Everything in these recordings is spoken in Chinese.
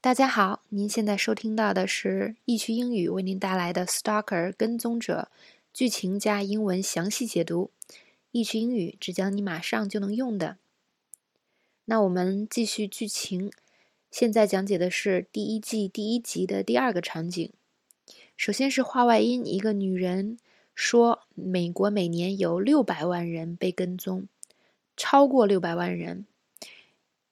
大家好，您现在收听到的是易趣英语为您带来的《Stalker 跟踪者》剧情加英文详细解读。易趣英语只教你马上就能用的。那我们继续剧情，现在讲解的是第一季第一集的第二个场景。首先是话外音，一个女人说，美国每年有六百万人被跟踪，超过六百万人。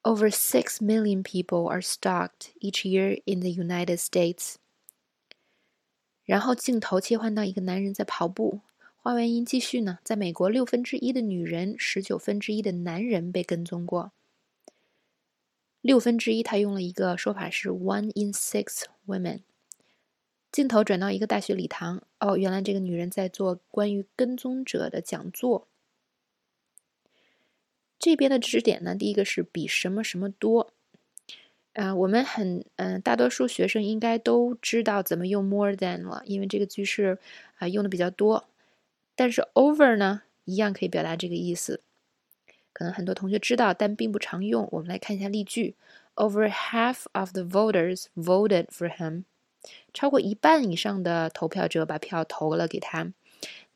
Over 6 million people are stalked each year in the United States. 然后镜头切换到一个男人在跑步，话外音继续呢。在美国，六分之一的女人，十九分之一的男人被跟踪过。六分之一，他用了一个说法是 one in six women。镜头转到一个大学礼堂，哦，原来这个女人在做关于跟踪者的讲座。这边的知识点呢，第一个是比什么什么多，啊，我们很嗯，大多数学生应该都知道怎么用 more than 了，因为这个句式啊用的比较多。但是 over 呢，一样可以表达这个意思，可能很多同学知道，但并不常用。我们来看一下例句：Over half of the voters voted for him，超过一半以上的投票者把票投了给他。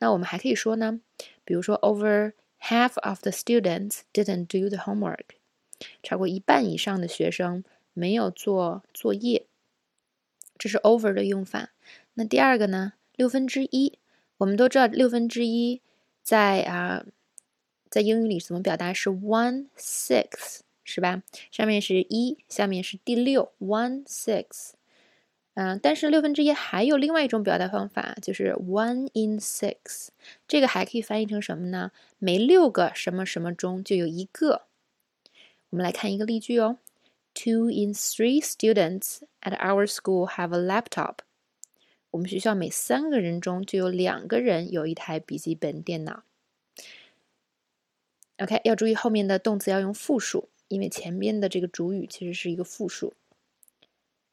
那我们还可以说呢，比如说 over。Half of the students didn't do the homework。超过一半以上的学生没有做作业，这是 over 的用法。那第二个呢？六分之一，我们都知道六分之一在啊，在英语里怎么表达是 one six，是吧？上面是一，下面是第六，one six。嗯，但是六分之一还有另外一种表达方法，就是 one in six。这个还可以翻译成什么呢？每六个什么什么中就有一个。我们来看一个例句哦：Two in three students at our school have a laptop。我们学校每三个人中就有两个人有一台笔记本电脑。OK，要注意后面的动词要用复数，因为前面的这个主语其实是一个复数。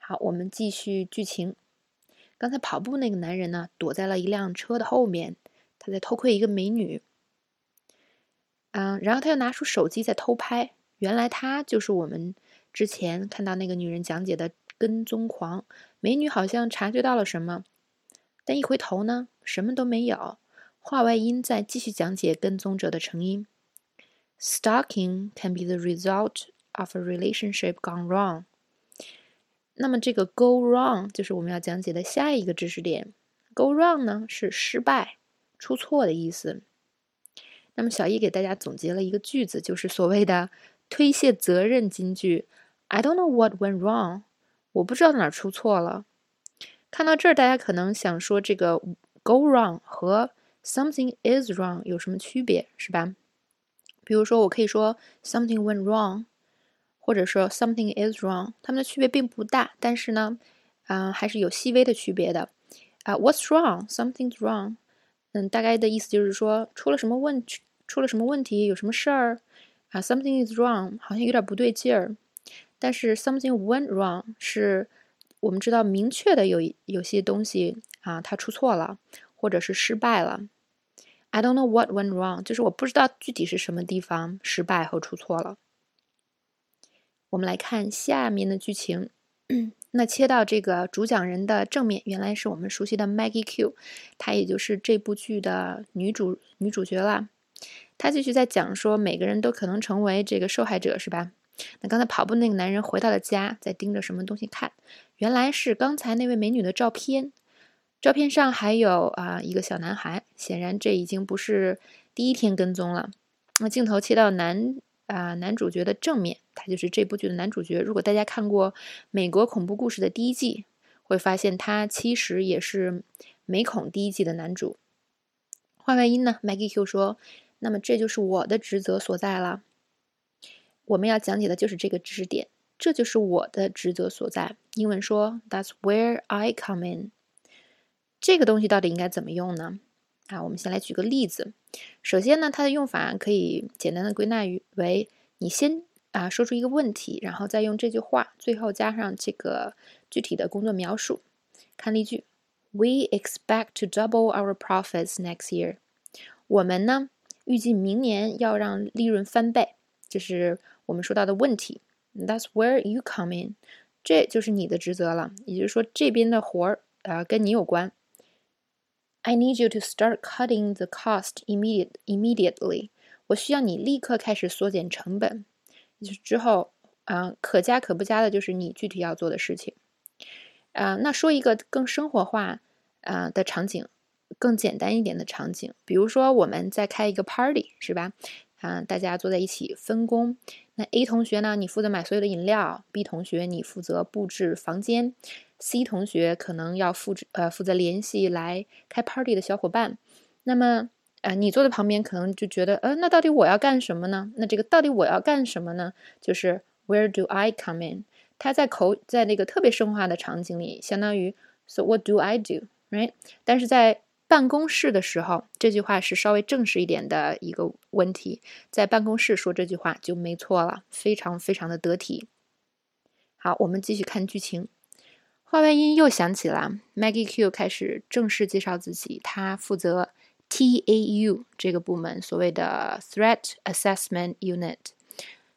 好，我们继续剧情。刚才跑步那个男人呢，躲在了一辆车的后面，他在偷窥一个美女。嗯，然后他又拿出手机在偷拍。原来他就是我们之前看到那个女人讲解的跟踪狂。美女好像察觉到了什么，但一回头呢，什么都没有。话外音在继续讲解跟踪者的成因。Stalking can be the result of a relationship gone wrong. 那么这个 go wrong 就是我们要讲解的下一个知识点。go wrong 呢是失败、出错的意思。那么小易给大家总结了一个句子，就是所谓的推卸责任金句。I don't know what went wrong，我不知道哪出错了。看到这儿，大家可能想说，这个 go wrong 和 something is wrong 有什么区别，是吧？比如说，我可以说 something went wrong。或者说 something is wrong，它们的区别并不大，但是呢，啊，还是有细微的区别的。啊，What's wrong？Something's wrong。嗯，大概的意思就是说出了什么问，出了什么问题，有什么事儿啊？Something is wrong，好像有点不对劲儿。但是 something went wrong 是我们知道明确的有有些东西啊，它出错了，或者是失败了。I don't know what went wrong，就是我不知道具体是什么地方失败和出错了。我们来看下面的剧情。那切到这个主讲人的正面，原来是我们熟悉的 Maggie Q，她也就是这部剧的女主女主角了。她继续在讲说，每个人都可能成为这个受害者，是吧？那刚才跑步那个男人回到了家，在盯着什么东西看？原来是刚才那位美女的照片。照片上还有啊一个小男孩，显然这已经不是第一天跟踪了。那镜头切到男。啊，男主角的正面，他就是这部剧的男主角。如果大家看过《美国恐怖故事》的第一季，会发现他其实也是《美恐》第一季的男主。换外音呢，Maggie Q 说：“那么这就是我的职责所在了。我们要讲解的就是这个知识点，这就是我的职责所在。英文说：That's where I come in。这个东西到底应该怎么用呢？”啊，我们先来举个例子。首先呢，它的用法可以简单的归纳于为：你先啊说出一个问题，然后再用这句话最后加上这个具体的工作描述。看例句：We expect to double our profits next year。我们呢预计明年要让利润翻倍。这是我们说到的问题。That's where you come in。这就是你的职责了。也就是说，这边的活儿呃跟你有关。I need you to start cutting the cost immediate immediately。我需要你立刻开始缩减成本。就是之后啊，可加可不加的就是你具体要做的事情。啊，那说一个更生活化啊的场景，更简单一点的场景，比如说我们在开一个 party，是吧？啊，大家坐在一起分工。那 A 同学呢，你负责买所有的饮料；B 同学你负责布置房间；C 同学可能要负责呃负责联系来开 party 的小伙伴。那么呃，你坐在旁边可能就觉得，呃，那到底我要干什么呢？那这个到底我要干什么呢？就是 Where do I come in？它在口在那个特别生化的场景里，相当于 So what do I do？Right？但是在办公室的时候，这句话是稍微正式一点的一个问题。在办公室说这句话就没错了，非常非常的得体。好，我们继续看剧情。话外音又响起了，Maggie Q 开始正式介绍自己，他负责 TAU 这个部门，所谓的 Threat Assessment Unit。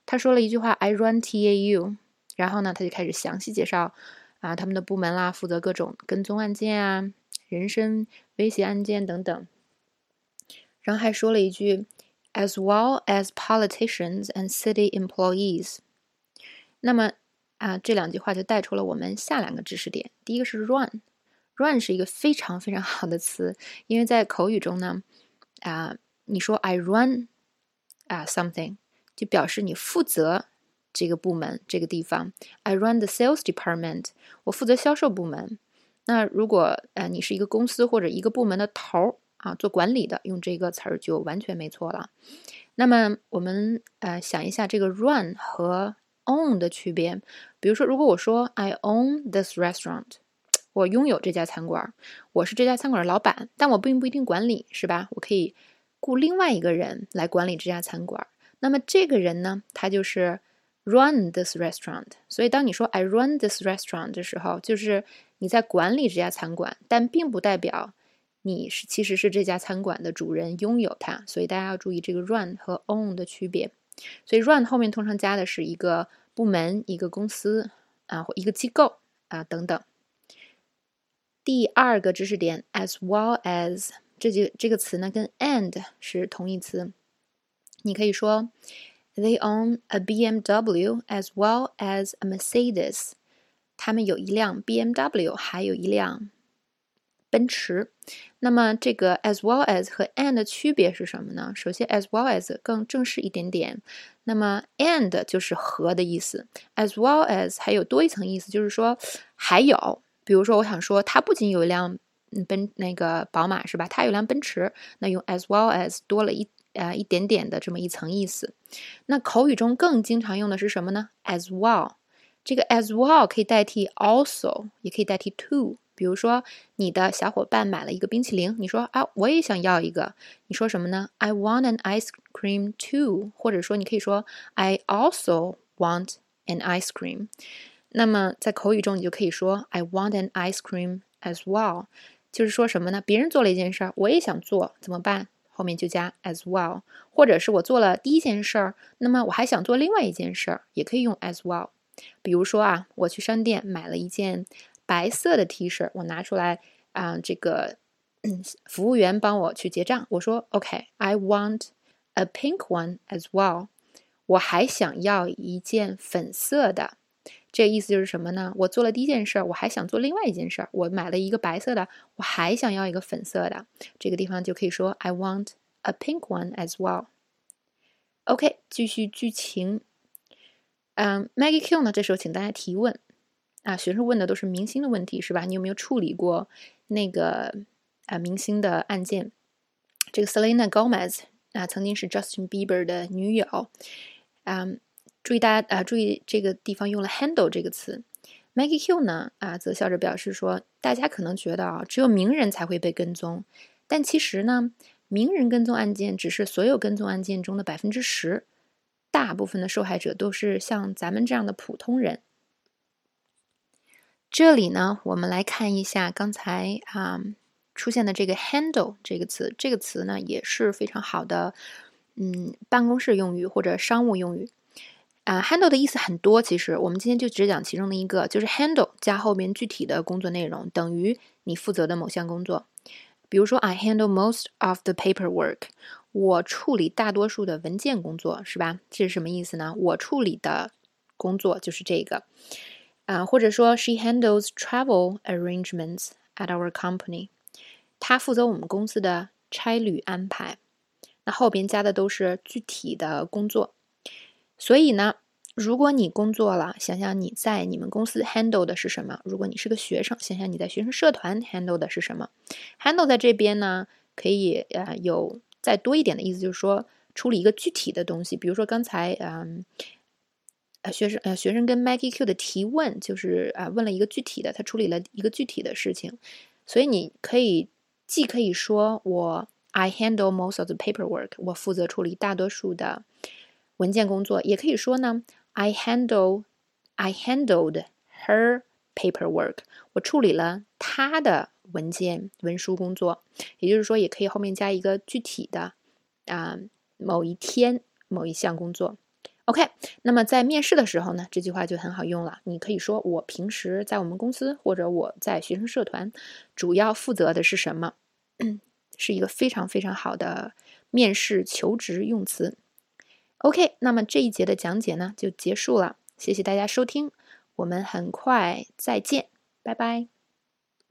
他说了一句话：“I run TAU。”然后呢，他就开始详细介绍啊，他们的部门啦，负责各种跟踪案件啊、人身威胁案件等等。然后还说了一句，as well as politicians and city employees。那么啊，这两句话就带出了我们下两个知识点。第一个是 run，run 是一个非常非常好的词，因为在口语中呢，啊，你说 I run 啊 something，就表示你负责。这个部门这个地方，I run the sales department，我负责销售部门。那如果呃你是一个公司或者一个部门的头儿啊，做管理的，用这个词儿就完全没错了。那么我们呃想一下这个 run 和 own 的区别。比如说，如果我说 I own this restaurant，我拥有这家餐馆，我是这家餐馆的老板，但我并不一定管理，是吧？我可以雇另外一个人来管理这家餐馆。那么这个人呢，他就是。Run this restaurant，所以当你说 I run this restaurant 的时候，就是你在管理这家餐馆，但并不代表你是其实是这家餐馆的主人，拥有它。所以大家要注意这个 run 和 own 的区别。所以 run 后面通常加的是一个部门、一个公司啊，或一个机构啊等等。第二个知识点，as well as 这几这个词呢，跟 and 是同义词，你可以说。They own a BMW as well as a Mercedes。他们有一辆 BMW，还有一辆奔驰。那么这个 as well as 和 and 的区别是什么呢？首先，as well as 更正式一点点。那么 and 就是和的意思，as well as 还有多一层意思，就是说还有。比如说，我想说，他不仅有一辆奔那个宝马，是吧？他有辆奔驰，那用 as well as 多了一。呃，一点点的这么一层意思。那口语中更经常用的是什么呢？as well，这个 as well 可以代替 also，也可以代替 to。比如说，你的小伙伴买了一个冰淇淋，你说啊，我也想要一个。你说什么呢？I want an ice cream too。或者说，你可以说 I also want an ice cream。那么在口语中，你就可以说 I want an ice cream as well。就是说什么呢？别人做了一件事儿，我也想做，怎么办？后面就加 as well，或者是我做了第一件事儿，那么我还想做另外一件事儿，也可以用 as well。比如说啊，我去商店买了一件白色的 T 恤，我拿出来啊，这个嗯服务员帮我去结账，我说 OK，I want a pink one as well。我还想要一件粉色的。这意思就是什么呢？我做了第一件事儿，我还想做另外一件事儿。我买了一个白色的，我还想要一个粉色的。这个地方就可以说 I want a pink one as well。OK，继续剧情。嗯，Maggie Q 呢？这时候请大家提问啊，学生问的都是明星的问题是吧？你有没有处理过那个啊明星的案件？这个 Selena Gomez 啊，曾经是 Justin Bieber 的女友，嗯。注意大家啊，注意这个地方用了 handle 这个词。Maggie Q 呢啊，则笑着表示说，大家可能觉得啊，只有名人才会被跟踪，但其实呢，名人跟踪案件只是所有跟踪案件中的百分之十，大部分的受害者都是像咱们这样的普通人。这里呢，我们来看一下刚才啊出现的这个 handle 这个词，这个词呢也是非常好的，嗯，办公室用语或者商务用语。啊，handle 的意思很多，其实我们今天就只讲其中的一个，就是 handle 加后边具体的工作内容，等于你负责的某项工作。比如说，I handle most of the paperwork，我处理大多数的文件工作，是吧？这是什么意思呢？我处理的工作就是这个。啊，或者说，She handles travel arrangements at our company，她负责我们公司的差旅安排。那后边加的都是具体的工作。所以呢，如果你工作了，想想你在你们公司 handle 的是什么？如果你是个学生，想想你在学生社团 handle 的是什么？handle 在这边呢，可以呃有再多一点的意思，就是说处理一个具体的东西。比如说刚才嗯呃学生呃学生跟 Maggie Q 的提问，就是啊问了一个具体的，他处理了一个具体的事情。所以你可以既可以说我 I handle most of the paperwork，我负责处理大多数的。文件工作也可以说呢，I handle I handled her paperwork。我处理了她的文件文书工作。也就是说，也可以后面加一个具体的啊某一天某一项工作。OK，那么在面试的时候呢，这句话就很好用了。你可以说我平时在我们公司或者我在学生社团主要负责的是什么，是一个非常非常好的面试求职用词。OK，那么这一节的讲解呢就结束了，谢谢大家收听，我们很快再见，拜拜。